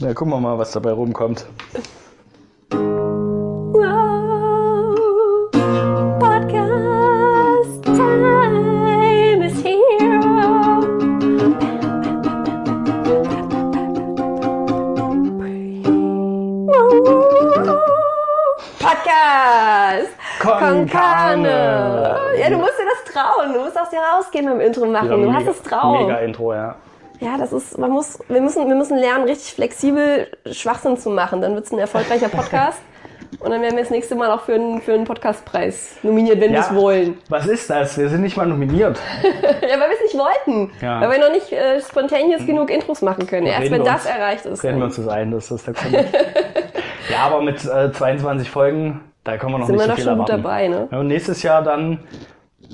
Na, gucken wir mal, was dabei rumkommt. Wow, Podcast time is here. Wow. Podcast. Con Carne. Ja, du musst dir das trauen. Du musst aus dir rausgehen beim Intro machen. Ja, du mega, hast es drauf. Mega Intro, ja. Ja, das ist, man muss, wir müssen, wir müssen lernen, richtig flexibel Schwachsinn zu machen. Dann wird es ein erfolgreicher Podcast. Und dann werden wir das nächste Mal auch für einen, für einen Podcastpreis nominiert, wenn wir es wollen. Was ist das? Wir sind nicht mal nominiert. Ja, weil wir es nicht wollten. Ja. Weil wir noch nicht äh, spontaneous genug Intros machen können. Erst wenn wir das uns- erreicht ist. Reden wir uns das ein, das ist der Grund. ja, aber mit äh, 22 Folgen, da können wir noch sind nicht wir so doch viel schon gut erwarten. dabei, ne? Ja, und nächstes Jahr dann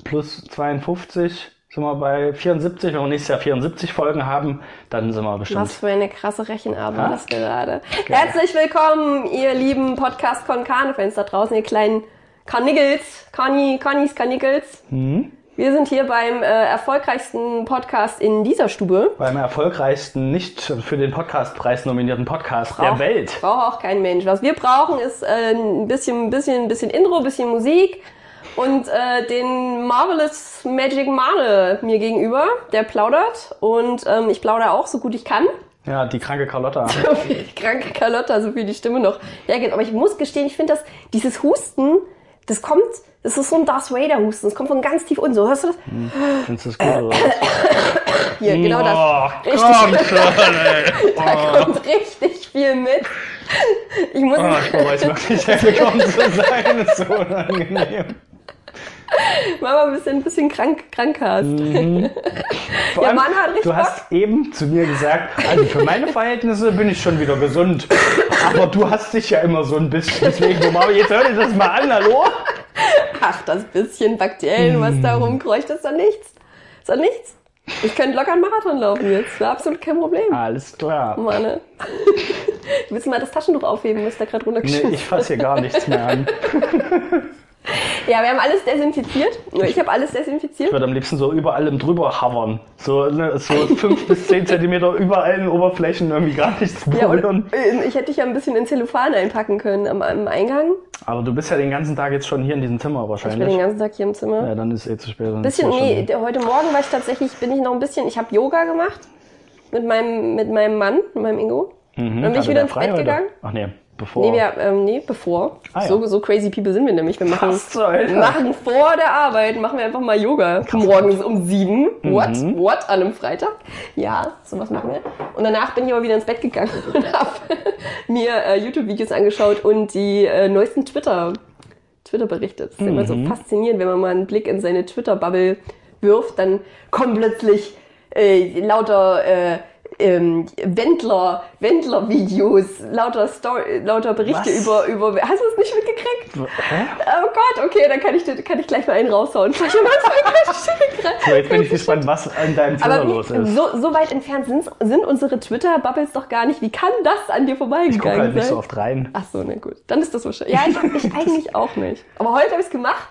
plus 52 sind wir bei 74. Wenn wir nächstes Jahr 74 Folgen haben, dann sind wir bestimmt. Was für eine krasse Rechenarbeit Ha? das gerade. Herzlich willkommen, ihr lieben podcast con carne fans da draußen, ihr kleinen Carniggles, Conny, Connys Carniggles. Mhm. Wir sind hier beim äh, erfolgreichsten Podcast in dieser Stube. Beim erfolgreichsten, nicht für den Podcastpreis nominierten Podcast der Braucht- Welt. Braucht auch kein Mensch. Was wir brauchen, ist äh, ein bisschen, ein bisschen, ein bisschen Intro, ein bisschen Musik und äh, den Marvelous Magic Mane mir gegenüber, der plaudert und ähm, ich plaudere auch so gut ich kann. Ja, die kranke Carlotta. So viel kranke Carlotta, so viel die Stimme noch hergeht. Aber ich muss gestehen, ich finde das, dieses Husten, das kommt, das ist so ein Darth Vader Husten, das kommt von ganz tief unten. So, hörst du das? Findest du das gut oder was? Hier, genau das. Oh, Richtig. komm schon, ey. Da kommt richtig viel mit. Ich muss, Oh, ich weiß wirklich hergekommen zu sein. Das ist so unangenehm. mal ein bisschen, ein bisschen krank, krank hast. Vor Ja, allem, Mann hat richtig du hast eben zu mir gesagt, also für meine Verhältnisse bin ich schon wieder gesund. Aber du hast dich ja immer so ein bisschen. Deswegen, Mama, jetzt hör dir das mal an, hallo? Ach, das bisschen Bakterien, was da rumkreucht, ist doch nichts. Ist doch nichts. Ich könnte locker einen Marathon laufen jetzt. Wäre absolut kein Problem. Alles klar. Manne. Willst du mal das Taschentuch aufheben, was da gerade Nee, runtergeschmissen ich fasse hier gar nichts mehr an. Ja, wir haben alles desinfiziert. Ich habe alles Ich desinfiziert. würde am liebsten so überall im drüber hovern. So, ne, so fünf bis zehn Zentimeter überall in den Oberflächen irgendwie gar nichts Ja, berühren. äh, ich hätte dich ja ein bisschen in Zellophan einpacken können am, am Eingang. Aber du bist ja den ganzen Tag jetzt schon hier in diesem Zimmer Ich bin den wahrscheinlich. ganzen Tag hier im Zimmer. Ja, dann ist es eh zu spät. dann bisschen, schon- nee, heute Morgen war ich tatsächlich, bin ich noch ein bisschen, ich habe Yoga gemacht mit meinem, mit meinem Mann, mit meinem Ingo. Mhm, Dann bin ich hatte wieder der ins Bett heute? gegangen. Ach nee, bevor. Nee, wir, ähm, nee, bevor. Ah, ja. so, so crazy people sind wir nämlich. Wir machen, Hölle? machen vor der Arbeit, machen wir einfach mal Yoga. Morgens um sieben. What? Mhm. What? An einem Freitag? Ja, sowas machen wir. Und danach bin ich aber wieder ins Bett gegangen und habe mir äh, YouTube-Videos angeschaut und die äh, neuesten Twitter, Twitter-Berichte. Das ist immer so Mhm. faszinierend, wenn man mal einen Blick in seine Twitter-Bubble wirft, dann kommen plötzlich äh, lauter äh, ähm, Wendler, Wendler-Videos, lauter Story, lauter Berichte Was? über, über. Hast du es nicht mitgekriegt? Hä? Oh Gott, okay, dann kann ich, kann ich gleich mal einen raushauen. So, jetzt bin ich gespannt, was an deinem Twitter Aber los ist. so, so weit entfernt sind, sind unsere Twitter-Bubbles doch gar nicht. Wie kann das an dir ich gucke vorbeigegangen halt nicht so sein? oft rein. Ach so, na gut. Dann ist das wahrscheinlich. Ja, ich, ich eigentlich auch nicht. Aber heute habe ich es gemacht.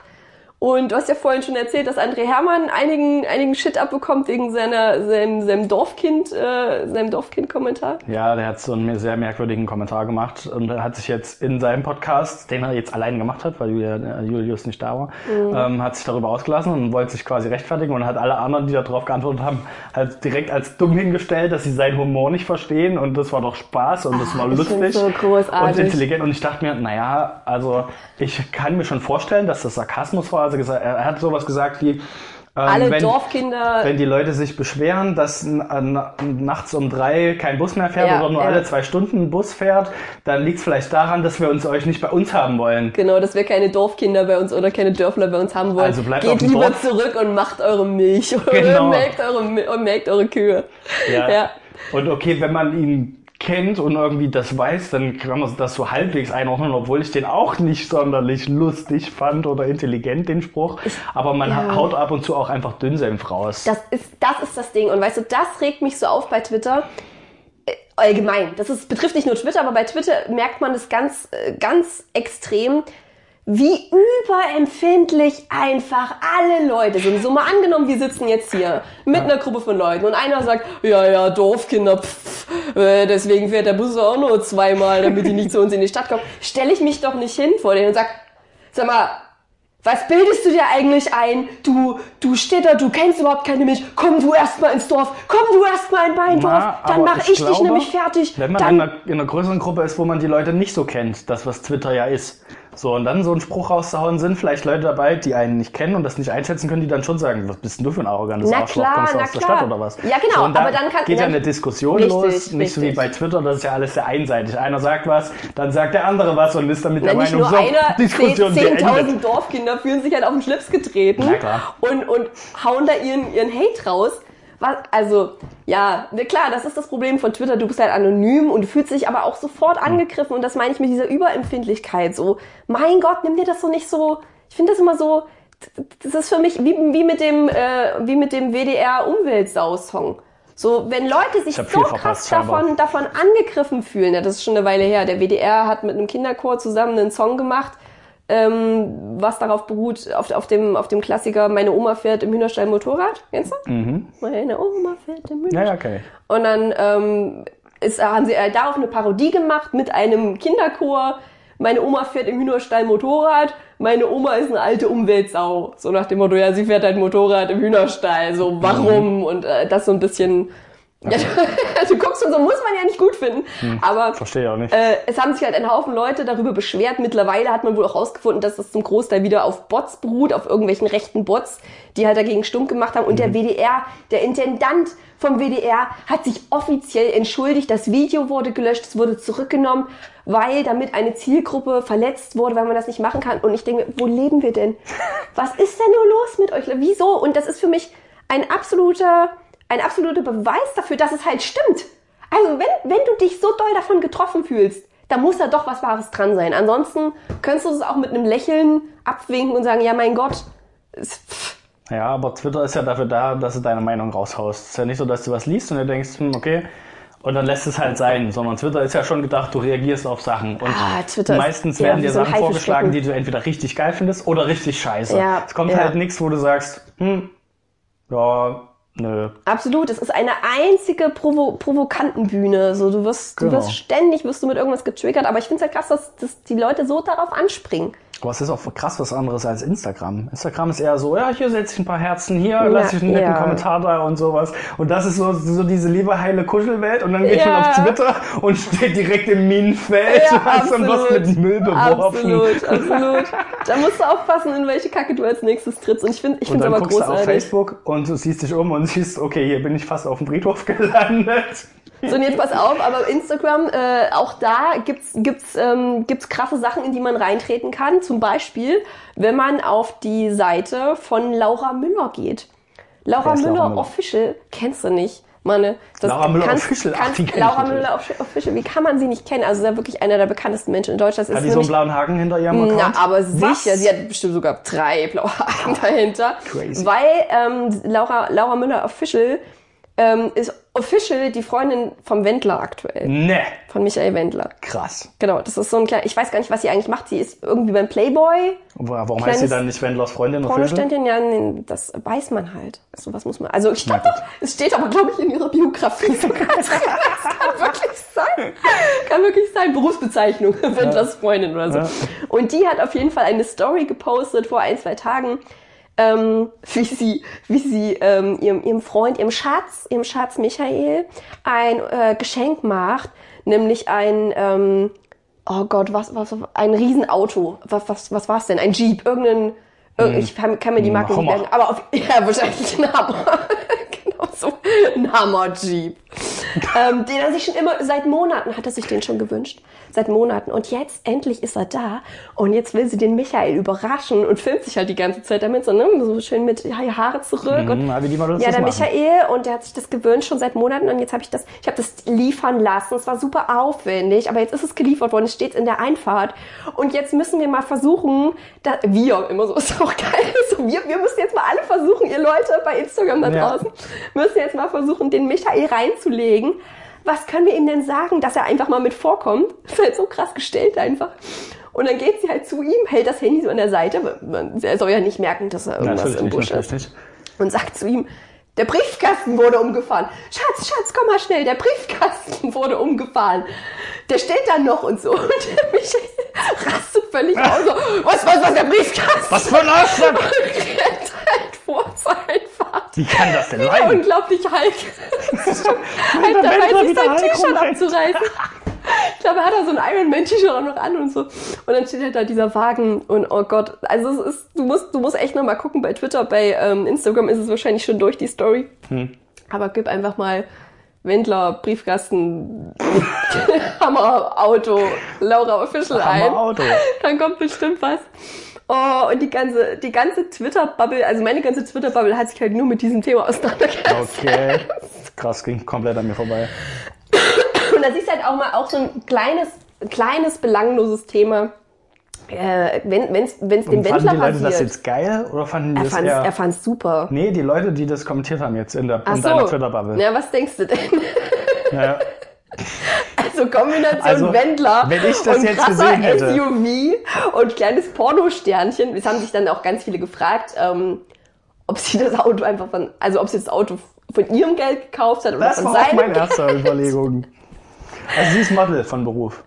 Und du hast ja vorhin schon erzählt, dass André Hermann einigen, einigen Shit abbekommt wegen seiner, seinem, seinem Dorfkind, äh, seinem Dorfkind-Kommentar. Ja, der hat so einen sehr merkwürdigen Kommentar gemacht und hat sich jetzt in seinem Podcast, den er jetzt allein gemacht hat, weil äh, Julius nicht da war, Mhm. ähm, hat sich darüber ausgelassen und wollte sich quasi rechtfertigen und hat alle anderen, die darauf geantwortet haben, halt direkt als dumm hingestellt, dass sie seinen Humor nicht verstehen und das war doch Spaß und das war Ah, ich lustig so großartig. und intelligent und ich dachte mir, naja, also ich kann mir schon vorstellen, dass das Sarkasmus war. Also gesagt, er hat sowas gesagt wie, ähm, Alle wenn, Dorfkinder. wenn die Leute sich beschweren, dass n- nachts um drei kein Bus mehr fährt Ja, oder nur ja. alle zwei Stunden ein Bus fährt, dann liegt es vielleicht daran, dass wir uns euch nicht bei uns haben wollen. Genau, dass wir keine Dorfkinder bei uns oder keine Dörfler bei uns haben wollen. Also bleibt Geht lieber Dorf. zurück und macht eure Milch oder Genau. melkt, eure, melkt eure Kühe. Ja. Ja. Und okay, wenn man ihn kennt und irgendwie das weiß, dann kann man das so halbwegs einordnen, obwohl ich den auch nicht sonderlich lustig fand oder intelligent, den Spruch. Aber man ja. haut ab und zu auch einfach Dünnsenf raus. Das ist, das ist das Ding. Und weißt du, das regt mich so auf bei Twitter. Äh, Allgemein. Das ist, betrifft nicht nur Twitter, aber bei Twitter merkt man das ganz, äh, ganz extrem, wie überempfindlich einfach alle Leute sind. So mal angenommen, wir sitzen jetzt hier mit einer Gruppe von Leuten und einer sagt, ja, ja, Dorfkinder, pff, äh, deswegen fährt der Bus auch nur zweimal, damit die nicht zu uns in die Stadt kommen. Stelle ich mich doch nicht hin vor denen und sag, sag mal, was bildest du dir eigentlich ein? Du, du Städter, du kennst überhaupt keine Milch. Komm du erstmal ins Dorf. Komm du erstmal in mein Dorf. Na, Dann mache ich, glaube, dich nämlich fertig. Wenn man Dann in einer, in einer größeren Gruppe ist, wo man die Leute nicht so kennt, das was Twitter ja ist. So, und dann so einen Spruch rauszuhauen, sind vielleicht Leute dabei, die einen nicht kennen und das nicht einschätzen können, die dann schon sagen, was bist denn du für ein arrogantes Na Arschloch, klar, kommst du aus der klar. Stadt oder was? Ja, genau, So, aber dann kann- geht ja eine Diskussion richtig, los, nicht so wie richtig. bei Twitter, das ist ja alles sehr einseitig. Einer sagt was, dann sagt der andere was und ist dann mit der Na, nicht Meinung, nur so, einer, Diskussion 10.000 beendet. Dorfkinder fühlen sich halt auf den Schlips getreten. Und, und hauen da ihren, ihren Hate raus. Was, also, ja, na klar, das ist das Problem von Twitter. Du bist halt anonym und fühlst dich aber auch sofort angegriffen. Und das meine ich mit dieser Überempfindlichkeit. So, mein Gott, nimm dir das so nicht so. Ich finde das immer so. Das ist für mich wie, wie mit dem, äh, wie mit dem WDR Umweltsau-Song. So, wenn Leute sich so krass davon, davon angegriffen fühlen, ja, das ist schon eine Weile her. Der WDR hat mit einem Kinderchor zusammen einen Song gemacht, ähm, was darauf beruht, auf, auf, dem, auf dem Klassiker Meine Oma fährt im Hühnerstall Motorrad. Kennst du? Meine Oma fährt im Mhm. Hühnerstall. ja, okay. Und dann ähm, ist, haben sie äh, darauf eine Parodie gemacht mit einem Kinderchor. Meine Oma fährt im Hühnerstall Motorrad. Meine Oma ist eine alte Umweltsau. So nach dem Motto, ja, sie fährt halt Motorrad im Hühnerstall. So, warum? Und äh, das so ein bisschen... Ja, du guckst und so, muss man ja nicht gut finden. Aber Verstehe auch nicht. äh, es haben sich halt ein Haufen Leute darüber beschwert. Mittlerweile hat man wohl auch rausgefunden, dass das zum Großteil wieder auf Bots beruht, auf irgendwelchen rechten Bots, die halt dagegen stumm gemacht haben. Und der WDR, der Intendant vom WDR, hat sich offiziell entschuldigt. Das Video wurde gelöscht, es wurde zurückgenommen, weil damit eine Zielgruppe verletzt wurde, weil man das nicht machen kann. Und ich denke, wo leben wir denn? Was ist denn nur los mit euch? Wieso? Und das ist für mich ein absoluter, ein absoluter Beweis dafür, dass es halt stimmt. Also wenn, wenn du dich so doll davon getroffen fühlst, da muss da doch was Wahres dran sein. Ansonsten könntest du es auch mit einem Lächeln abwinken und sagen, ja mein Gott, Ja, aber Twitter ist ja dafür da, dass du deine Meinung raushaust. Es ist ja nicht so, dass du was liest und du denkst, hm, okay, und dann lässt es halt sein, sondern Twitter ist ja schon gedacht, du reagierst auf Sachen. Und Ah, meistens werden dir so Sachen vorgeschlagen, die du entweder richtig geil findest oder richtig scheiße. Ja, es kommt ja. halt nichts, wo du sagst, hm, ja, nö. absolut, es ist eine einzige Provo Provokantenbühne. So, du wirst, du Genau. wirst ständig wirst du mit irgendwas getriggert, aber ich finde es halt krass, dass, dass die Leute so darauf anspringen. Aber es ist auch krass was anderes als Instagram. Instagram ist eher so, ja, hier setze ich ein paar Herzen, hier lasse ich einen netten ja. Kommentar da und sowas. Und das ist so, so diese liebe heile Kuschelwelt und dann geht Ja. man auf Twitter und steht direkt im Minenfeld Ja, und hast dann was mit Müll beworfen. Absolut, absolut. Da musst du aufpassen, in welche Kacke du als nächstes trittst. Und ich finde ich finde aber guckst du auf großartig. Facebook und du siehst dich um und siehst, okay, hier bin ich fast auf dem Friedhof gelandet. So, und jetzt pass auf, aber Instagram, äh, auch da gibt's gibt's ähm, gibt's krasse Sachen, in die man reintreten kann. Zum Beispiel, wenn man auf die Seite von Laura Müller geht. Laura Müller, Laura Müller? Official, kennst du nicht? Meine, das Laura Müller kannst- Official, ach, kannst- die kenn ich Laura. Müller Offi- Official, wie kann man sie nicht kennen? Also, sie ist ja wirklich einer der bekanntesten Menschen in Deutschland. Das Hat die so einen blauen Haken hinter ihrem na, Account? aber Was? sicher, sie hat bestimmt sogar drei blaue Haken dahinter. Crazy. Weil ähm, Laura, Laura Müller Official ähm, ist official die Freundin vom Wendler aktuell. Ne, Von Michael Wendler. krass. Genau, das ist so ein kleiner, ich weiß gar nicht, was sie eigentlich macht. Sie ist irgendwie beim Playboy, Warum heißt sie dann nicht Wendlers Freundin? Pornoständchen, ja, nee, das weiß man halt. So was muss man, also ich glaube, es steht aber, glaube ich, in ihrer Biografie sogar. Das kann wirklich sein. Kann wirklich sein. Berufsbezeichnung, Wendlers Freundin oder so. Ja. Und die hat auf jeden Fall eine Story gepostet vor ein, zwei Tagen, ähm, wie sie, wie sie ähm, ihrem, ihrem Freund, ihrem Schatz, ihrem Schatz Michael ein äh, Geschenk macht, nämlich ein, ähm, oh Gott, was, was, ein Riesenauto. Was, was, was war's denn? Ein Jeep, irgendein, irg- ich kann, kann mir die Marke nicht merken, aber auf, ja, wahrscheinlich ein Hammer. so, ein Hammer-Jeep. ähm, den er sich schon immer, seit Monaten hat er sich den schon gewünscht. Seit Monaten. Und jetzt, endlich ist er da. Und jetzt will sie den Michael überraschen und filmt sich halt die ganze Zeit damit, so, ne, so schön mit Haare zurück. und Mhm, Models ja, der machen. Michael und der hat sich das gewünscht schon seit Monaten und jetzt habe ich das, ich habe das liefern lassen. Es war super aufwendig, aber jetzt ist es geliefert worden. Es steht in der Einfahrt und jetzt müssen wir mal versuchen, da, wir immer so ist auch geil. So, wir, wir müssen jetzt mal alle versuchen, ihr Leute bei Instagram da Ja. Müssen jetzt mal versuchen, den Michael was können wir ihm denn sagen, dass er einfach mal mit vorkommt? Das ist halt so krass gestellt einfach. Und dann geht sie halt zu ihm, hält das Handy so an der Seite, man- er soll ja nicht merken, dass er irgendwas Natürlich im Busch ist. Und sagt zu ihm, der Briefkasten wurde umgefahren. Schatz, Schatz, komm mal schnell, der Briefkasten wurde umgefahren. Der steht da noch und so. Und der Michael rastet völlig aus. So, was, was, was, der Briefkasten? Was für ein Arschloch! Und rennt halt vor zur Einfahrt. Wie kann das denn sein? unglaublich Hulk. halt dabei, sich sein T-Shirt abzureißen. Ich glaube, er hat da so ein Iron Man T-Shirt auch noch an und so. Und dann steht halt da dieser Wagen und oh Gott, also es ist, du musst, du musst echt noch mal gucken bei Twitter, bei ähm, Instagram ist es wahrscheinlich schon durch die Story. Hm. Aber gib einfach mal Wendler, Briefkasten, Hammer, Auto, Laura Official ein. Auto. Dann kommt bestimmt was. Oh, und die ganze, die ganze Twitter-Bubble, also meine ganze Twitter-Bubble hat sich halt nur mit diesem Thema auseinandergesetzt. Okay. Krass, ging komplett an mir vorbei. Und da siehst du halt auch mal auch so ein kleines, kleines belangloses Thema. Äh, wenn es wenn's dem Und fanden Wendler die Leute das passiert. jetzt geil oder fanden die Er das fand's, eher... er fand's super. Nee, die Leute, die das kommentiert haben jetzt in, der, Ach in deiner so. Twitter-Bubble. Ja, was denkst du denn? Ja. Also Kombination Also, Wendler wenn ich das und jetzt krasser hätte. SUV und kleines Pornosternchen. Es haben sich dann auch ganz viele gefragt, ähm, ob sie das Auto einfach von, also ob sie das Auto von ihrem Geld gekauft hat oder Das von war auch seinem meine erste Überlegung. Also sie ist Model von Beruf.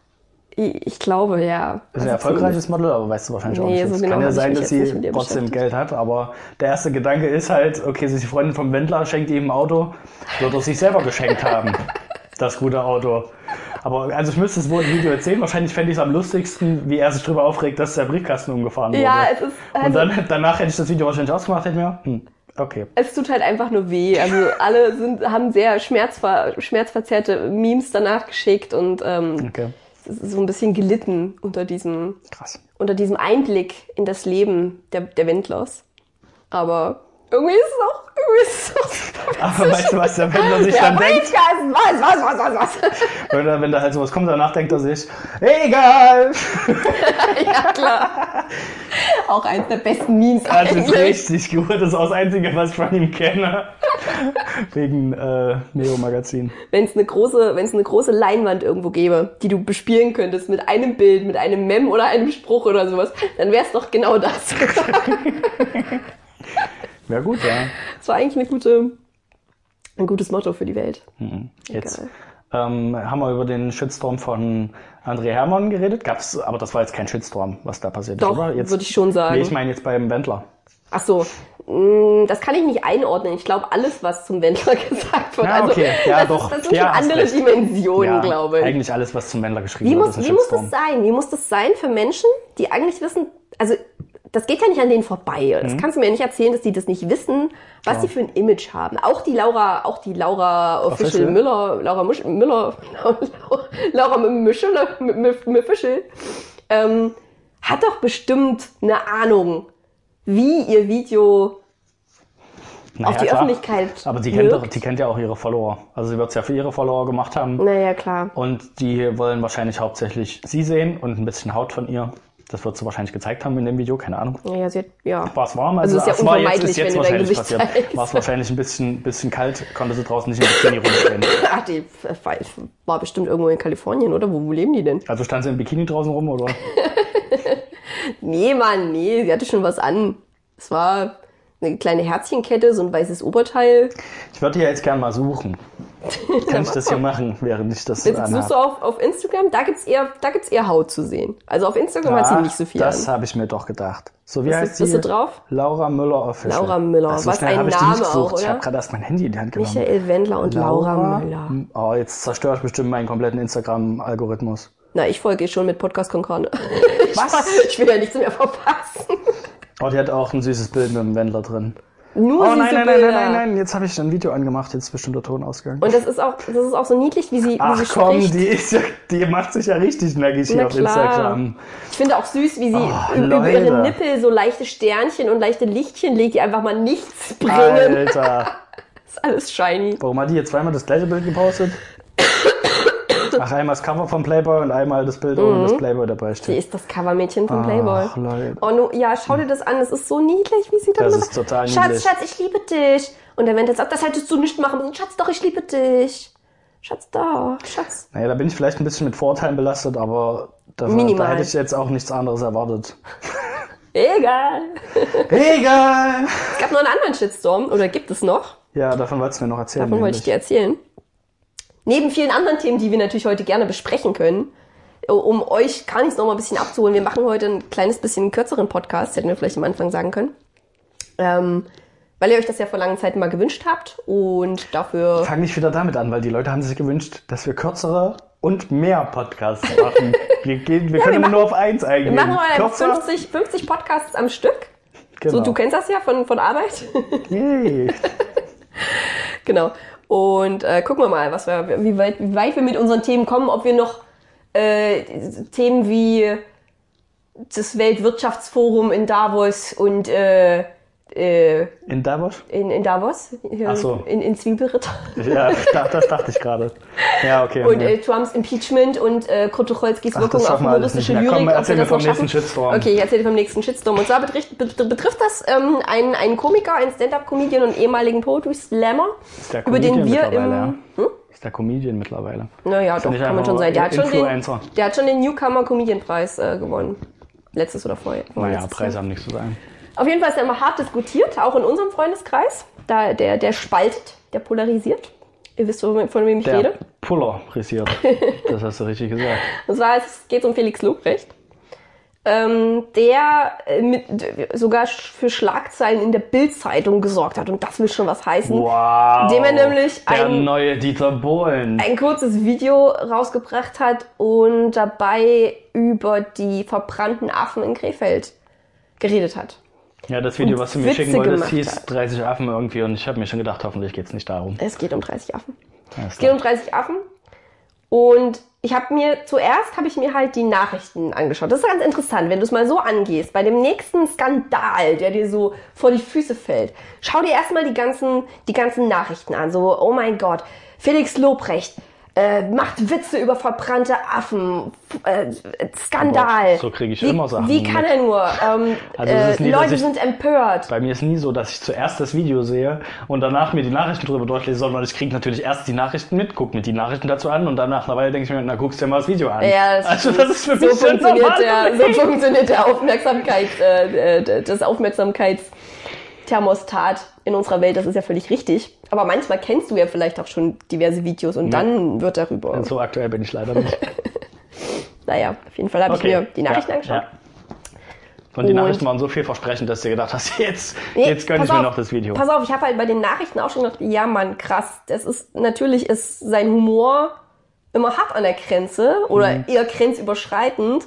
Ich, glaube, ja. Ist ein Also erfolgreiches Model, aber weißt du wahrscheinlich auch Nee, nicht. so Es genau kann ja sein, dass sie trotzdem. Geld hat, aber der erste Gedanke ist halt, okay, sie ist die Freundin vom Wendler, schenkt ihm ein Auto, wird er sich selber geschenkt haben. Das gute Auto. Aber also ich müsste es wohl im Video erzählen. Wahrscheinlich fände ich es am lustigsten, wie er sich darüber aufregt, dass der Briefkasten umgefahren wurde. Ja, es ist, Und also, dann, danach hätte ich das Video wahrscheinlich ausgemacht, hätte mir, hm, okay. es tut halt einfach nur weh. Also alle sind, haben sehr schmerzver, schmerzverzerrte Memes danach geschickt und ähm, Okay, so ein bisschen gelitten unter diesem, krass. unter diesem Einblick in das Leben der, der Wendlers. Aber irgendwie ist es auch, irgendwie ist es auch Aber weißt du, was der Wendler sich der dann denkt? Was, was, was, was, was. Wenn, er- wenn da halt sowas kommt, danach denkt er sich, egal. ja, klar. Auch eins der besten Memes Das ist eigentlich. richtig gut. Das ist auch das Einzige, was ich von ihm kenne. Wegen äh, Neo Magazin. wenn es eine große, wenn es eine große Leinwand irgendwo gäbe, die du bespielen könntest mit einem Bild, mit einem Mem oder einem Spruch oder sowas, dann wäre es doch genau das. Wäre gut, ja. Das war eigentlich eine gute, ein gutes Motto für die Welt. Jetzt Egal. ähm, haben wir über den Shitstorm von André Hermann geredet. Gab's, aber das war jetzt kein Shitstorm, was da passiert Doch, ist, oder? Jetzt, würde ich schon sagen. Nee, ich meine jetzt beim Wendler. Ach so, mh, das kann ich nicht einordnen. Ich glaube, alles, was zum Wendler gesagt wird, Ja, also okay. Ja, das, doch. Ist, das sind Ja, schon andere. Dimensionen, glaube ich. Eigentlich alles, was zum Wendler geschrieben Wie wird, muss, wie muss das sein? Wie muss das sein für Menschen, die eigentlich wissen, also das geht ja nicht an denen vorbei. Mhm. Das kannst du mir ja nicht erzählen, dass die das nicht wissen, was sie für ein Image haben. Auch die Laura, auch die Laura Official? Müller, Laura Musch, Müller, Laura Mischel, Mischel, ähm, hat doch bestimmt eine Ahnung, wie ihr Video Na auf ja, die klar. Öffentlichkeit Aber die kennt, doch, die kennt ja auch ihre Follower. Also sie wird es ja für ihre Follower gemacht haben. Naja, klar. Und die wollen wahrscheinlich hauptsächlich sie sehen und ein bisschen Haut von ihr. Das wird sie wahrscheinlich gezeigt haben in dem Video, keine Ahnung. Naja, sie hat, ja. War es warm? Also ist ja es war jetzt, unvermeidlich, ist jetzt wahrscheinlich Gesicht passiert. War es wahrscheinlich ein bisschen, bisschen kalt, konnte sie draußen nicht im Bikini rumstehen. Ach, die war, war bestimmt irgendwo in Kalifornien, oder? Wo, wo leben die denn? Also stand sie im Bikini draußen rum, oder? Nee, Mann, nee, sie hatte schon was an. Es war eine kleine Herzchenkette, so ein weißes Oberteil. Ich würde ja jetzt gern mal suchen. Kann ich das hier machen, während ich das Jetzt anhab? suchst du auf, auf Instagram, da gibt's eher, da gibt's eher Haut zu sehen. Also auf Instagram hat sie nicht so viel Das habe ich mir doch gedacht. So, wie Bist du- heißt sie? bist du drauf? Laura Müller Official. Laura Müller. Das so Was ein ich Name auch, Ich oder? habe gerade erst mein Handy in die Hand genommen. Michael Wendler und Laura, Müller. Oh, jetzt zerstöre ich bestimmt meinen kompletten Instagram-Algorithmus. Na, ich folge schon mit Podcast Konkane. Was? Ich will ja nichts mehr verpassen. Oh, die hat auch ein süßes Bild mit dem Wendler drin. Nur Oh nein, nein, nein, Bilder. nein, nein, nein, jetzt habe ich ein Video angemacht, jetzt ist bestimmt der Ton ausgegangen. Und das ist auch, das ist auch so niedlich, wie sie, wie Ach sie komm, spricht. die, ist ja, die macht sich ja richtig nackig hier auf. Instagram. Ich finde auch süß, wie sie Oh, über ihre Nippel so leichte Sternchen und leichte Lichtchen legt, die einfach mal nichts bringen. Alter. ist alles shiny. Warum hat die jetzt zweimal das gleiche Bild gepostet? Ach, einmal das Cover vom Playboy und einmal das Bild, ohne das Playboy dabei Sie steht. ist das Covermädchen vom Playboy. Ach, Leute. Oh, no, ja, schau dir das an. Es ist so niedlich, wie sie dann Das ist total Schatz, niedlich. Schatz, ich liebe dich. Und der Wendler sagt, das hättest du nicht machen müssen. Schatz, doch, ich liebe dich. Schatz, doch, Schatz. Naja, da bin ich vielleicht ein bisschen mit Vorurteilen belastet, aber Da, da hätte ich jetzt auch nichts anderes erwartet. Egal. Egal! Es gab noch einen anderen Shitstorm, oder gibt es noch? Ja, davon wolltest du mir noch erzählen. Davon wollte ich dir nämlich. erzählen. Neben vielen anderen Themen, die wir natürlich heute gerne besprechen können, um euch gar nichts noch mal ein bisschen abzuholen. Wir machen heute ein kleines bisschen kürzeren Podcast, hätten wir vielleicht am Anfang sagen können. Ähm, weil ihr euch das ja vor langer Zeit mal gewünscht habt und dafür Fang nicht wieder damit an, weil die Leute haben sich gewünscht, dass wir kürzere und mehr Podcasts machen. wir gehen, wir können wir nur auf eins wir eingehen. machen mal Kürzer, 50, 50 Podcasts am Stück. genau. So, du kennst das ja von, von Arbeit. Yay. genau. Und äh, gucken wir mal, was wir, wie, weit, wie weit wir mit unseren Themen kommen, ob wir noch äh, Themen wie das Weltwirtschaftsforum in Davos und äh, äh, In Davos? in, in Davos, hier Ach so. in, in Zwiebelritter Ja, da- das dachte ich gerade. Ja, okay. und nee. äh, Trumps Impeachment und äh, Kurt Tucholskys Ach, Wirkung auf humoristische. Lyrik. Komm, erzähl mir vom nächsten. Shitstorm. Okay, ich erzähle vom nächsten Shitstorm. Und zwar betrifft, bet- betrifft das ähm, einen, einen Komiker, einen Stand-Up-Comedian und ehemaligen Poetry Slammer, Ist der über den Comedian wir im... Hm? ja. Ist der Comedian mittlerweile. Naja, Ist doch, kann man schon sagen. Der hat schon, den, der hat schon den Newcomer Comedian Preis äh, gewonnen. Letztes oder vorher. Naja, Preise haben nichts zu sagen. Auf jeden Fall ist er immer hart diskutiert, auch in unserem Freundeskreis. Da, der, der spaltet, der polarisiert. Ihr wisst, von wem ich Der rede. polarisiert. Das hast du richtig gesagt. Und zwar es geht um Felix Lobrecht. Ähm, der äh, mit, sogar für Schlagzeilen in der Bildzeitung gesorgt hat. Und das will schon was heißen. Wow. Dem er nämlich der ein- neue Dieter Bohlen. ein kurzes Video rausgebracht hat und dabei über die verbrannten Affen in Krefeld geredet hat. Ja, das Video, was du mir Witze schicken wolltest, hieß hat. 30 Affen irgendwie und ich habe mir schon gedacht, hoffentlich geht's nicht darum. Es geht um 30 Affen. Ja, Es geht um 30 Affen. Und ich habe mir zuerst habe ich mir halt die Nachrichten angeschaut. Das ist ganz interessant, wenn du es mal so angehst. Bei dem nächsten Skandal, der dir so vor die Füße fällt, schau dir erstmal die ganzen die ganzen Nachrichten an. So, oh mein Gott, Felix Lobrecht äh, macht Witze über verbrannte Affen. Äh, Skandal. So krieg ich wie, immer Sachen Wie kann mit. er nur? Ähm, Also äh, nie, Leute ich- sind empört. Bei mir ist nie so, dass ich zuerst das Video sehe und danach mir die Nachrichten drüber durchlese, sondern ich kriege natürlich erst die Nachrichten mit, guck mir die Nachrichten dazu an und dann nach einer Weile denke ich mir, na guckst dir mal das Video an. Ja, das also das ist für so mich schon funktioniert der, so funktioniert der Aufmerksamkeit, äh, äh, das Aufmerksamkeitsthermostat in unserer Welt. Das ist ja völlig richtig. Aber manchmal kennst du ja vielleicht auch schon diverse Videos und dann wird darüber. So aktuell bin ich leider nicht. Naja, auf jeden Fall habe ich mir die Nachrichten ja, angeschaut. Ja. Und die Und- Nachrichten waren so vielversprechend, dass du gedacht hast, jetzt, Nee, jetzt gönn pass ich mir auf, noch das Video. Pass auf, ich habe halt bei den Nachrichten auch schon gedacht, ja Mann, krass. Das ist natürlich ist sein Humor immer hart an der Grenze oder Mhm. eher grenzüberschreitend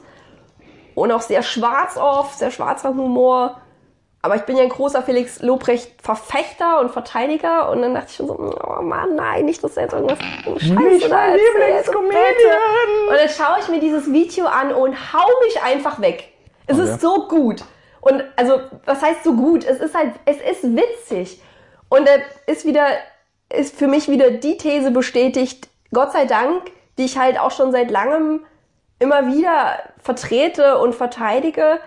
und auch sehr schwarz oft, sehr schwarzer Humor. Aber ich bin ja ein großer Felix Lobrecht Verfechter und Verteidiger und dann dachte ich schon so, oh Mann, nein, nicht, dass er jetzt irgendwas Scheiße da Lieblingscomedian! Und dann schaue ich mir dieses Video an und hau mich einfach weg. Es Okay. ist so gut. Und also, was heißt so gut? Es ist halt, es ist witzig. Und da ist wieder, ist für mich wieder die These bestätigt, Gott sei Dank, die ich halt auch schon seit langem immer wieder vertrete und verteidige,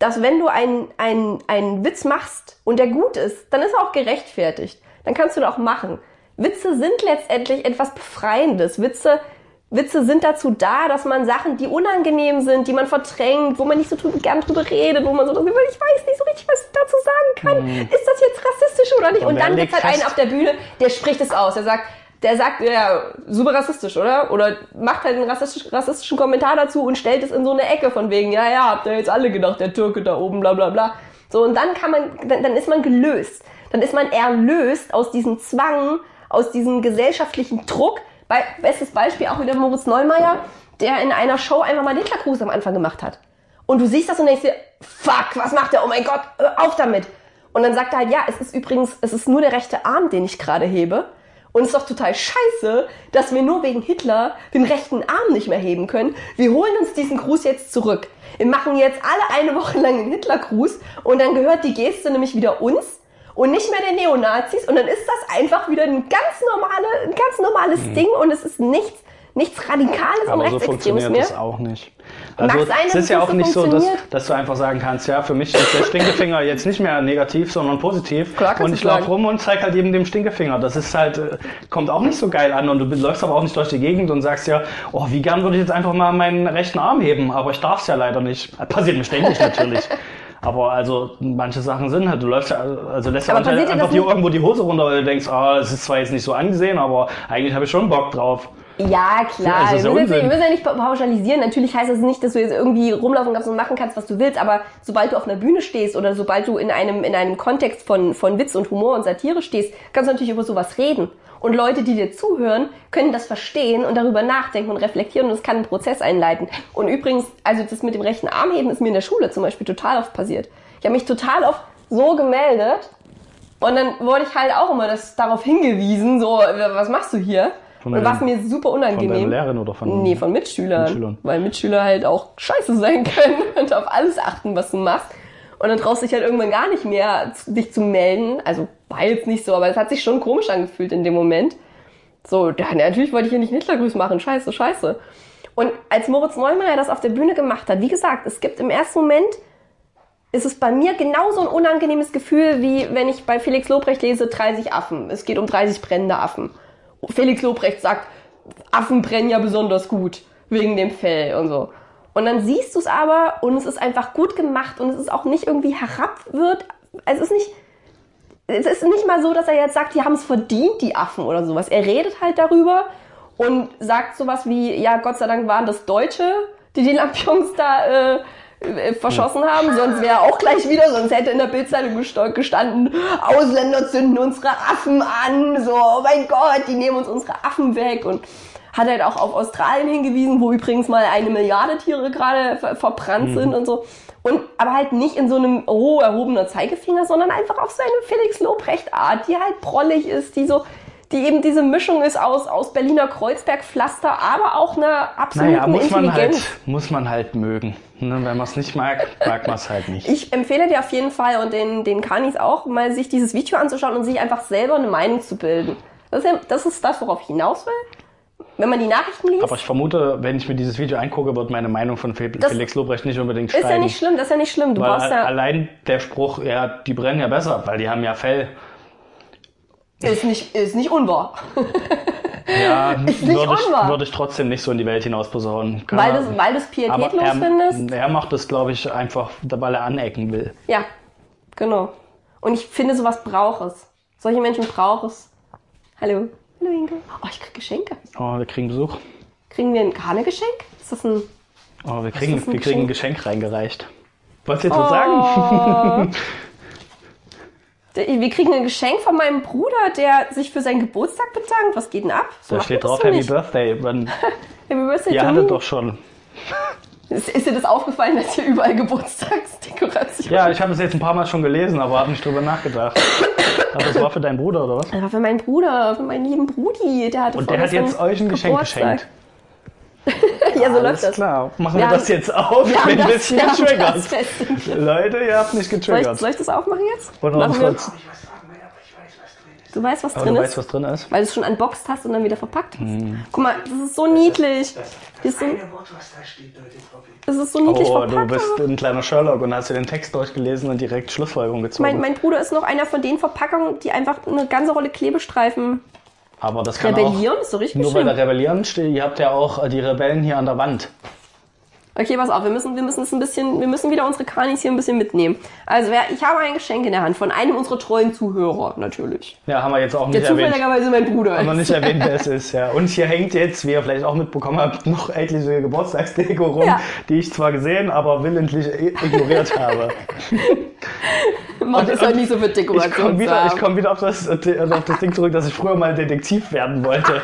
dass wenn du einen, einen, einen Witz machst und der gut ist, dann ist er auch gerechtfertigt. Dann kannst du ihn auch machen. Witze sind letztendlich etwas Befreiendes. Witze, Witze sind dazu da, dass man Sachen, die unangenehm sind, die man verdrängt, wo man nicht so drüber, gern drüber redet, wo man so, ich weiß nicht so richtig, was ich dazu sagen kann. Ist das jetzt rassistisch oder nicht? Und Und dann legt gibt's halt einen auf der Bühne, der spricht es aus. Der sagt, der sagt, ja, super rassistisch, oder? Oder macht halt einen rassistisch, rassistischen Kommentar dazu und stellt es in so eine Ecke von wegen, ja, ja, habt ihr jetzt alle gedacht, der Türke da oben, bla, bla, bla. So, und dann kann man, dann, dann ist man gelöst. Dann ist man erlöst aus diesem Zwang, aus diesem gesellschaftlichen Druck. Bei, bestes Beispiel auch wieder Moritz Neumeier, der in einer Show einfach mal den Hitlergruß am Anfang gemacht hat. Und du siehst das und denkst dir, fuck, was macht der? Oh mein Gott, hör auf damit. Und dann sagt er halt, ja, es ist übrigens, es ist nur der rechte Arm, den ich gerade hebe. Und es ist doch total scheiße, dass wir nur wegen Hitler den rechten Arm nicht mehr heben können. Wir holen uns diesen Gruß jetzt zurück. Wir machen jetzt alle eine Woche lang den Hitlergruß und dann gehört die Geste nämlich wieder uns und nicht mehr den Neonazis und dann ist das einfach wieder ein ganz, normale, ein ganz normales Ding und es ist nichts nichts Radikales und Aber so Rechtsextremes funktioniert mehr. das auch nicht. Also Mag sein, es ist ja auch so nicht so, dass, dass du einfach sagen kannst, ja, für mich ist der Stinkefinger jetzt nicht mehr negativ, sondern positiv. Klar und ich laufe rum und zeig halt jedem den Stinkefinger. Das ist halt, äh, kommt auch nicht so geil an und du läufst aber auch nicht durch die Gegend und sagst ja, oh, wie gern würde ich jetzt einfach mal meinen rechten Arm heben, aber ich darf es ja leider nicht. Passiert mir ständig natürlich. Aber also manche Sachen sind halt, du läufst ja, also lässt ja einfach dir irgendwo die Hose runter, weil du denkst, ah, es ist zwar jetzt nicht so angesehen, aber eigentlich habe ich schon Bock drauf. Ja, klar. Ist wir, ja müssen wir müssen ja nicht pa- pauschalisieren. Natürlich heißt das nicht, dass du jetzt irgendwie rumlaufen kannst und machen kannst, was du willst. Aber sobald du auf einer Bühne stehst oder sobald du in einem, in einem Kontext von, von Witz und Humor und Satire stehst, kannst du natürlich über sowas reden. Und Leute, die dir zuhören, können das verstehen und darüber nachdenken und reflektieren und es kann einen Prozess einleiten. Und übrigens, also das mit dem rechten Armheben ist mir in der Schule zum Beispiel total oft passiert. Ich habe mich total oft so gemeldet und dann wurde ich halt auch immer das, darauf hingewiesen, so, was machst du hier? Von und was mir super Von unangenehm. Lehrerin oder von Nee, von Mitschülern, Mitschülern. Weil Mitschüler halt auch scheiße sein können und auf alles achten, was du machst. Und dann traust du dich halt irgendwann gar nicht mehr, dich zu melden. Also war jetzt nicht so, aber es hat sich schon komisch angefühlt in dem Moment. So, ja, natürlich wollte ich hier nicht einen Hitlergrüß machen. Scheiße, scheiße. Und als Moritz Neumeier das auf der Bühne gemacht hat, wie gesagt, es gibt im ersten Moment, ist es bei mir genauso ein unangenehmes Gefühl, wie wenn ich bei Felix Lobrecht lese 30 Affen. Es geht um 30 brennende Affen. Felix Lobrecht sagt, Affen brennen ja besonders gut wegen dem Fell und so. Und dann siehst du es aber und es ist einfach gut gemacht und es ist auch nicht irgendwie herabwird. Also es ist nicht, es ist nicht mal so, dass er jetzt sagt, die haben es verdient, die Affen oder sowas. Er redet halt darüber und sagt sowas wie, ja, Gott sei Dank waren das Deutsche, die die Lampions da äh, verschossen haben, sonst wäre er auch gleich wieder, sonst hätte in der Bildzeitung gestanden, Ausländer zünden unsere Affen an, so, oh mein Gott, die nehmen uns unsere Affen weg. Und hat halt auch auf Australien hingewiesen, wo übrigens mal eine Milliarde Tiere gerade ver verbrannt sind und so. Und aber halt nicht in so einem oh, erhobener Zeigefinger, sondern einfach auf seine Felix Lobrecht Art, die halt prollig ist, die so die eben diese Mischung ist aus, aus Berliner Kreuzbergpflaster, aber auch einer absoluten Naja, muss man Intelligenz. halt, muss man halt mögen. Ne? Wenn man es nicht mag, mag man es halt nicht. Ich empfehle dir auf jeden Fall und den, den Kanis auch, mal sich dieses Video anzuschauen und sich einfach selber eine Meinung zu bilden. Das ist, das, ist das, worauf ich hinaus will. Wenn man die Nachrichten liest, Aber ich vermute, wenn ich mir dieses Video angucke, wird meine Meinung von Felix Lobrecht nicht unbedingt ist steigen. ja nicht schlimm, das ist ja nicht schlimm. Du weil brauchst ja, allein der Spruch, ja, die brennen ja besser, weil die haben ja Fell. Ist nicht, ist nicht unwahr. Ja, Ist nicht würde ich, unwahr. würde ich trotzdem nicht so in die Welt hinaus posaunen. Kann Weil du es weil aber pietätlos er, findest. er macht das, glaube ich, einfach, weil er anecken will. Ja, genau. Und ich finde, sowas braucht es. Solche Menschen braucht es. Hallo. Hallo Inge. Oh, ich krieg Geschenke. Oh, wir kriegen Besuch. Kriegen wir ein Karne-Geschenk? Ist das ein... Oh, wir kriegen, ein wir kriegen ein Geschenk? Geschenk reingereicht. Wolltest du jetzt was sagen? Wir kriegen ein Geschenk von meinem Bruder, der sich für seinen Geburtstag bedankt. Was geht denn ab? So Da steht das drauf Happy nicht. Birthday. Man, Happy Birthday ihr hattet doch schon. Ist, ist dir das aufgefallen, dass hier überall Geburtstagsdekoration Ja, ich habe es jetzt ein paar Mal schon gelesen, aber habe nicht drüber nachgedacht. Aber das war für deinen Bruder, oder was? Ja, für meinen Bruder, für meinen lieben Brudi. Der hatte Und der hat jetzt euch ein Geschenk Geburtstag. geschenkt. Ja, so läuft Alles das. klar. Machen Wir wir, das haben- jetzt auf? Wir Ich bin ein das, bisschen das getriggert. Leute, ihr habt mich Soll ich, getriggert. soll ich das aufmachen jetzt? Und Machen wir- kurz, Du weißt, was aber drin du ist? weißt, was drin ist? Weil du es schon unboxed hast und dann wieder verpackt hast. Hm. Guck mal, das ist so niedlich. Das ist so, Eine Wort, was da steht, Leute, Robby. das ist so niedlich Oh, du verpackt. bist ein kleiner Sherlock und hast dir den Text durchgelesen und direkt Schlussfolgerung gezogen. Mein, mein Bruder ist noch einer von den Verpackungen, die einfach eine ganze Rolle Klebestreifen aber das kann rebellieren. Ist so auch, richtig nur bei der Rebellieren steht, ihr habt ja auch äh, die Rebellen hier an der Wand. Okay, pass auf, wir müssen, wir müssen es ein bisschen, wir müssen wieder unsere Kanis hier ein bisschen mitnehmen. Also, wer, ich habe ein Geschenk in der Hand von einem unserer treuen Zuhörer, natürlich. Ja, haben wir jetzt auch Der nicht erwähnt. zufälligerweise mein Bruder Haben wir ist. nicht erwähnt, wer es ist, ja. Und hier hängt jetzt, wie ihr vielleicht auch mitbekommen habt, noch etliche Geburtstagsdeko rum, Ja. die ich zwar gesehen, aber willentlich i- ignoriert habe. Macht es halt nicht so Ich Dekoration. komme wieder, ich komm wieder auf, das, äh, auf das Ding zurück, dass ich früher mal Detektiv werden wollte.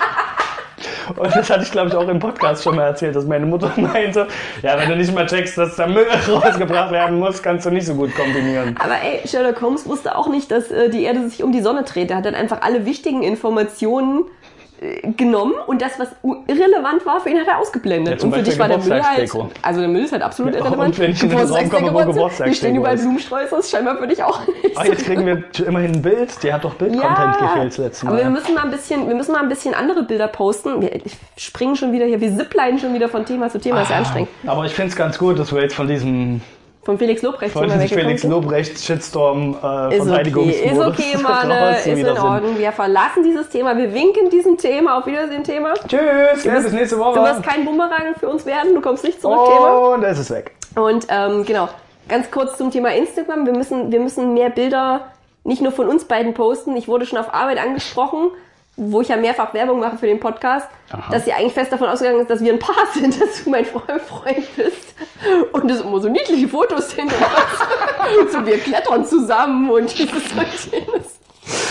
Und das hatte ich, glaube ich, auch im Podcast schon mal erzählt, dass meine Mutter meinte, ja, wenn du nicht mal checkst, dass der Müll rausgebracht werden muss, kannst du nicht so gut kombinieren. Aber ey, Sherlock Holmes wusste auch nicht, dass äh, die Erde sich um die Sonne dreht. Er hat dann einfach alle wichtigen Informationen genommen und das, was irrelevant war, für ihn hat er ausgeblendet. Ja, und für dich war der Müll halt, also der Müll ist halt absolut Ja, irrelevant. und wenn ich in den Raum komme, wo Geburtstagsdeko Hier stehen überall. Blumensträuße, ist scheinbar für dich auch nicht Ah, jetzt kriegen wir immerhin ein Bild. Die hat doch Bildcontent gefehlt das letzte aber wir Mal. müssen mal ein bisschen, wir müssen mal ein bisschen andere Bilder posten. Wir springen schon wieder hier, wir zippleinen schon wieder von Thema zu Thema, ist ja anstrengend. Aber ich finde es ganz gut, dass wir jetzt von diesem, Vom Felix Lobrecht von Felix. Lobrecht Shitstorm äh, Ist okay, ist okay, Manne, raus ist in. Ordnung. Wir verlassen dieses Thema, wir winken diesem Thema. Auf Wiedersehen, Thema. Tschüss, ja, bis nächste Woche. Du wirst kein Bumerang für uns werden, du kommst nicht zurück, Thema. Und es ist weg. Und ähm, genau, ganz kurz zum Thema Instagram. Wir müssen, wir müssen mehr Bilder nicht nur von uns beiden posten. Ich wurde schon auf Arbeit angesprochen, wo ich ja mehrfach Werbung mache für den Podcast, Aha. dass sie eigentlich fest davon ausgegangen ist, dass wir ein Paar sind, dass du mein Freund, Freund bist. Und es immer so niedliche Fotos sind. Und so, wir klettern zusammen und dieses und jenes.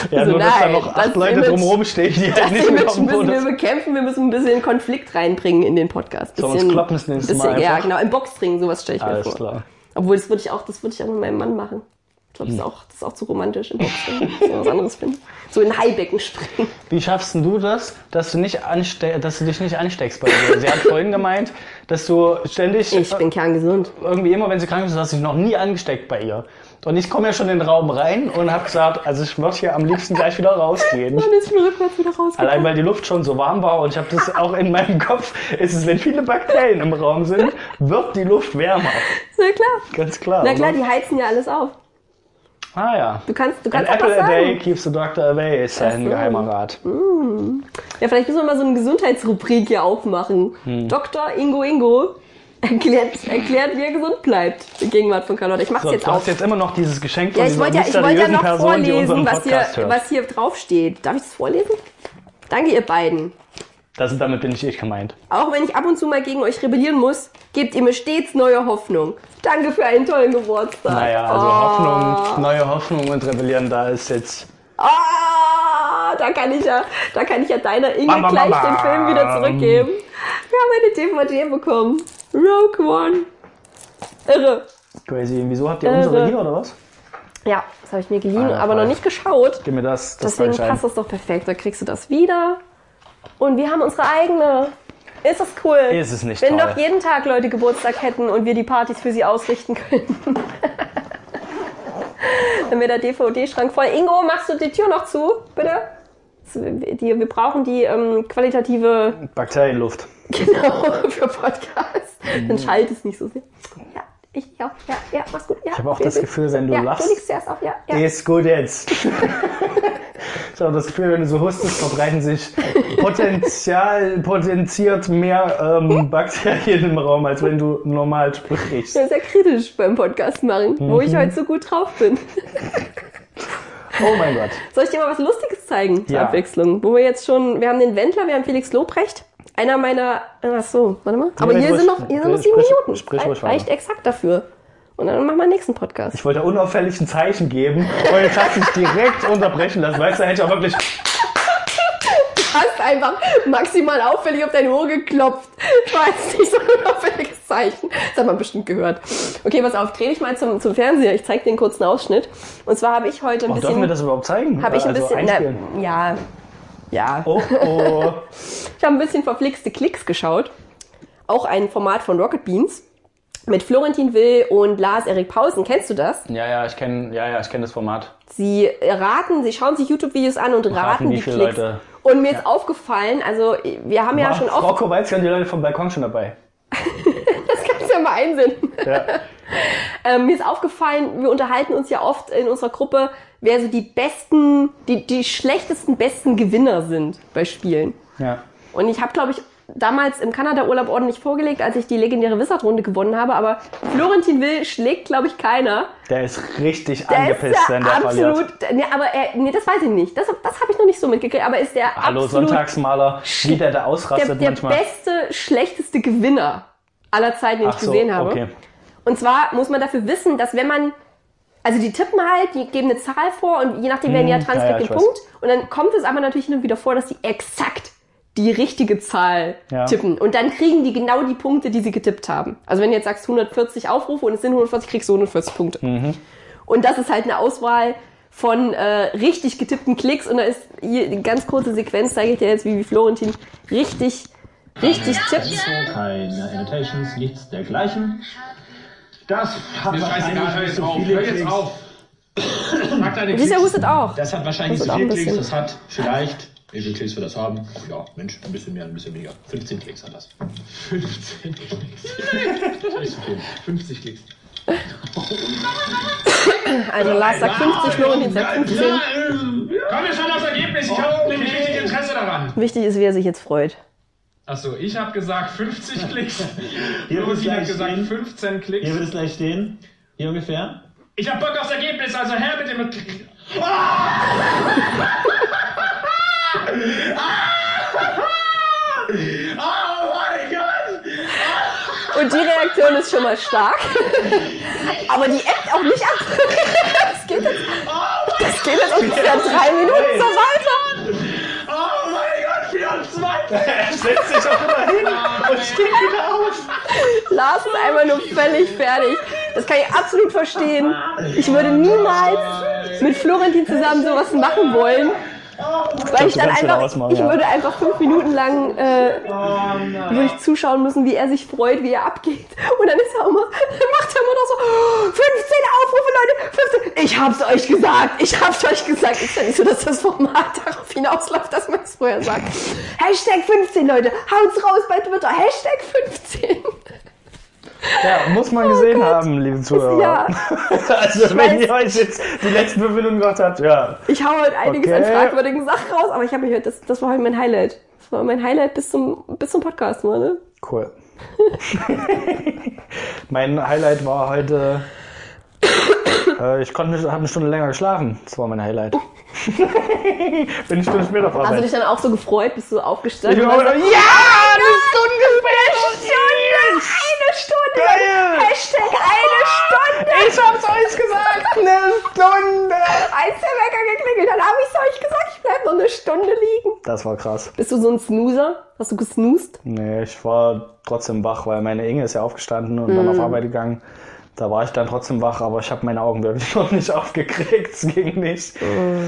Ja, Also nur dass da nein, noch acht Leute Image- drumherum stehen, die halt nicht Image müssen wir bekämpfen, wir müssen ein bisschen Konflikt reinbringen in den Podcast. Sollen wir Bisschen, uns kloppen das nächste Mal bisschen, Ja, genau, im Boxring, sowas stelle ich mir Alles vor. klar. Obwohl, das würde ich auch, das würde ich auch mit meinem Mann machen. Ich glaube, das, ist auch- das ist auch zu romantisch im. Das ist was anderes finden. So in Haibecken springen. Wie schaffst denn du das, dass du, nicht anste dass du dich nicht ansteckst bei dir? Sie hat vorhin gemeint, dass du ständig, Ich bin kerngesund. irgendwie immer, wenn sie krank ist, hast du dich noch nie angesteckt bei ihr. Und ich komme ja schon in den Raum rein und habe gesagt, also ich würde hier am liebsten gleich wieder rausgehen. Dann ist mir rückwärts wieder rausgekommen. Allein weil die Luft schon so warm war und ich habe das auch in meinem Kopf, ist es, wenn viele Bakterien im Raum sind, wird die Luft wärmer. Na klar. Ganz klar. Na klar, oder? die heizen ja alles auf. Ah ja. Du kannst, du An kannst auch apple was a day sagen. keeps the doctor away ist sein so. geheimer Rat. Ja, vielleicht müssen wir mal so eine Gesundheitsrubrik hier aufmachen. Hm. Dr. Ingo Ingo erklärt, erklärt, wie er gesund bleibt. In Gegenwart von Carlotta. Ich mach's So, jetzt du auf. hast jetzt immer noch dieses Geschenk von Ja, ich wollte ja, ich wollte ja noch Person, die vorlesen, was hier, hört. was hier draufsteht. Darf ich das vorlesen? Danke, ihr beiden. Das, damit bin ich ich gemeint. Auch wenn ich ab und zu mal gegen euch rebellieren muss, gebt ihr mir stets neue Hoffnung. Danke für einen tollen Geburtstag. Naja, also Oh. Hoffnung, neue Hoffnung und Rebellieren, da ist jetzt. Ah, da kann ich ja, da kann ich ja deiner Inge Bam, bam, gleich bam, den Film wieder bam. zurückgeben. Wir haben eine DVD bekommen. Rogue One. Irre. Crazy. Wieso habt ihr Irre. unsere hier oder was? Ja, das habe ich mir geliehen, Ah, aber noch nicht geschaut. Gib mir das. das Deswegen passt das doch perfekt. Da kriegst du das wieder. Und wir haben unsere eigene. Ist das cool? Ist es nicht Wenn toll. doch jeden Tag Leute Geburtstag hätten und wir die Partys für sie ausrichten könnten. Dann wäre der DVD-Schrank voll. Ingo, machst du die Tür noch zu, bitte? Die, wir brauchen die ähm, qualitative, Bakterienluft. genau, für Podcasts. Mhm. Dann schallt es nicht so sehr. Ja, ich, ja, ja, ja, mach's gut. Ja, Ich habe auch das Gefühl, wenn du ja, lachst, Du liegst zuerst auf, ja, ja. ist gut jetzt. ich habe das Gefühl, wenn du so hustest, verbreiten sich potenzial, potenziert mehr ähm, Bakterien im Raum, als wenn du normal sprichst. Ich bin sehr kritisch beim Podcast machen, wo Mhm. ich heute so gut drauf bin. Oh mein Gott. Soll ich dir mal was Lustiges zeigen zur Ja. Abwechslung? Wo wir jetzt schon, wir haben den Wendler, wir haben Felix Lobrecht. Einer meiner, ach so, warte mal. Aber hier sind noch, hier sind noch sieben sprich- Minuten. sprich weiter. Reicht exakt dafür. Und dann machen wir den nächsten Podcast. Ich wollte unauffällig ein Zeichen geben und jetzt hast du dich direkt unterbrechen lassen. Weißt du, da hätte ich auch wirklich. Du hast einfach maximal auffällig auf deine Uhr geklopft. War jetzt nicht so ein auffälliges Zeichen. Das hat man bestimmt gehört. Okay, pass auf, dreh dich mal zum, zum Fernseher. Ich zeig dir einen kurzen Ausschnitt. Und zwar habe ich heute ein Oh, dürfen wir bisschen, das überhaupt zeigen? habe ich ein Also bisschen, na, ja, ja. Oh, oh. Ich habe ein bisschen verflixte Klicks geschaut. Auch ein Format von Rocket Beans. Mit Florentin Will und Lars Erik Pausen. Kennst du das? Ja, ja, ich kenne ja, ja, ich kenn das Format. Sie raten, sie schauen sich YouTube-Videos an und raten, raten, die viele Klicks. Leute- Und mir ist aufgefallen, also wir haben ja War schon Frau oft, Kowalski und die Leute vom Balkon schon dabei. das kannst du ja mal einsehen. Ja. Ähm, mir ist aufgefallen, wir unterhalten uns ja oft in unserer Gruppe, wer so die besten, die, die schlechtesten, besten Gewinner sind bei Spielen. ja. Und ich habe, glaube ich, damals im Kanada-Urlaub ordentlich vorgelegt, als ich die legendäre Wizard-Runde gewonnen habe. Aber Florentin Will schlägt, glaube ich, keiner. Der ist richtig Der angepisst, ist ja wenn der absolut. verliert. Nee, aber er, nee, das weiß ich nicht. Das, das habe ich noch nicht so mitgekriegt. Aber ist der Hallo, absolut Sonntagsmaler, wie der da der, ausrastet der manchmal. beste, schlechteste Gewinner aller Zeiten, den Ach ich so, gesehen habe. okay. Und zwar muss man dafür wissen, dass wenn man, also die tippen halt, die geben eine Zahl vor und je nachdem, wer näher dran ist, Hm, ja, kriegt den Punkt. Und dann kommt es aber natürlich hin und wieder vor, dass die exakt die richtige Zahl Ja. tippen. Und dann kriegen die genau die Punkte, die sie getippt haben. Also wenn du jetzt sagst 140 Aufrufe und es sind 140, kriegst du 140 Punkte. Mhm. Und das ist halt eine Auswahl von äh, richtig getippten Klicks und da ist hier eine ganz kurze Sequenz, zeige ich dir jetzt, wie, wie Florentin richtig, richtig tippt. Info, keine Annotations, nichts dergleichen. Das hat Mir wahrscheinlich jetzt so auf, viele hör jetzt Klicks. auf. Dieser hustet auch. Das hat wahrscheinlich Das so viele Klicks. Das hat vielleicht, wie viele Klicks wir das haben? Ja, Mensch, ein bisschen mehr, ein bisschen weniger. 15 Klicks hat das. 15 Klicks. Das ist viel. 50 Klicks. Also Lars sagt 50, Florentin sagt 15. Komm jetzt schon das Ergebnis, ich habe nämlich richtig Interesse daran. Wichtig ist, wie er sich jetzt freut. Achso, ich habe gesagt 50 Klicks. Hier wird es gleich gesagt stehen. 15 Klicks. Hier wird es gleich stehen. Hier ungefähr. Ich hab Bock aufs Ergebnis, also her mit dem... Oh Gott! Und die Reaktion ist schon mal stark. Aber die ebbt auch nicht ab. Das geht jetzt, das geht jetzt ungefähr drei Minuten so weiter. Oh mein Gott, 24! Er setzt sich auch immer hin und steht wieder auf. Lars ist einfach nur völlig fertig. Das kann ich absolut verstehen. Ich würde niemals mit Florentin zusammen sowas machen wollen. Weil ich dann einfach, ausmachen, ich ja. würde einfach fünf Minuten lang äh, würde ich zuschauen müssen, wie er sich freut, wie er abgeht. Und dann ist er immer, dann macht er immer noch so, "Oh, 15 Aufrufe, Leute, 15. Ich hab's euch gesagt, ich hab's euch gesagt. Ist ja nicht so, dass das Format darauf hinausläuft, dass man es vorher sagt. Hashtag 15, Leute, haut's raus bei Twitter, Hashtag 15. Ja, muss man gesehen haben, liebe Zuhörer. Ja. Also, wenn weiß. ihr euch jetzt die letzten fünf Minuten gemacht habt, ja. Ich hau heute einiges Okay. an fragwürdigen Sachen raus, aber ich habe gehört, das, das war heute mein Highlight. Das war mein Highlight bis zum, bis zum Podcast, mal, ne? Cool. mein Highlight war heute. Äh, ich konnte nicht, habe eine Stunde länger geschlafen. Das war mein Highlight. Bin eine Stunde später auf Hast du Arbeit. dich dann auch so gefreut, bist du aufgestanden? Ich war- ja, eine Stunde Stunde, eine Stunde, Geil. Hashtag eine Stunde. Ich hab's euch gesagt, eine Stunde. Als der Wecker geklingelt hat, habe ich euch gesagt, ich bleib noch eine Stunde liegen. Das war krass. Bist du so ein Snoozer? Hast du gesnoost? Nee, ich war trotzdem wach, weil meine Inge ist ja aufgestanden und dann auf Arbeit gegangen. Da war ich dann trotzdem wach, aber ich habe meine Augen wirklich noch nicht aufgekriegt. Es ging nicht.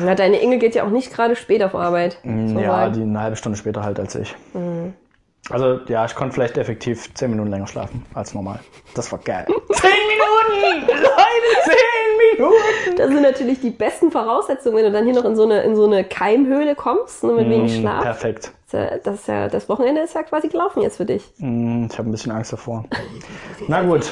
Na, deine Inge geht ja auch nicht gerade spät auf Arbeit. Man Ja, die eine halbe Stunde später halt als ich. Also ja, ich konnte vielleicht effektiv zehn Minuten länger schlafen als normal. Das war geil. zehn Minuten! Leute, zehn Minuten! Das sind natürlich die besten Voraussetzungen, wenn du dann hier noch in so eine, in so eine Keimhöhle kommst, nur mit wenig Schlaf. Perfekt. Das, ist ja- das, ist ja, das Wochenende ist ja quasi gelaufen jetzt für dich. Hm, Ich habe ein bisschen Angst davor. Na gut.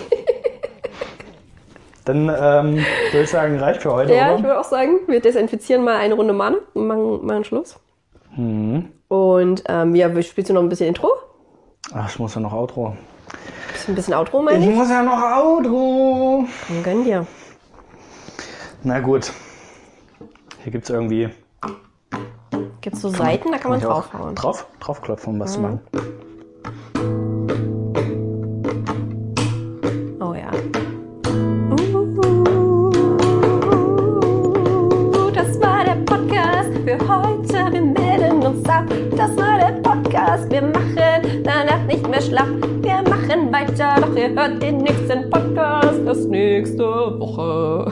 Dann ähm, würde ich sagen, reicht für heute, Ja, ich oder? würde auch sagen, wir desinfizieren mal eine Runde Mane und machen, machen Schluss. Mhm. Und ähm, ja, spielst du noch ein bisschen Intro? Ach, ich muss ja noch Outro. Bisschen, ein bisschen Outro, meine Ich ich? muss ja noch Outro. Dann gönn dir. Na gut. Hier gibt's irgendwie Gibt's so Seiten, da kann man draufhauen. Mhm. Drauf, draufklopfen, um was zu machen. Nicht mehr schlapp. Wir machen weiter, doch ihr hört den nächsten Podcast erst nächste Woche.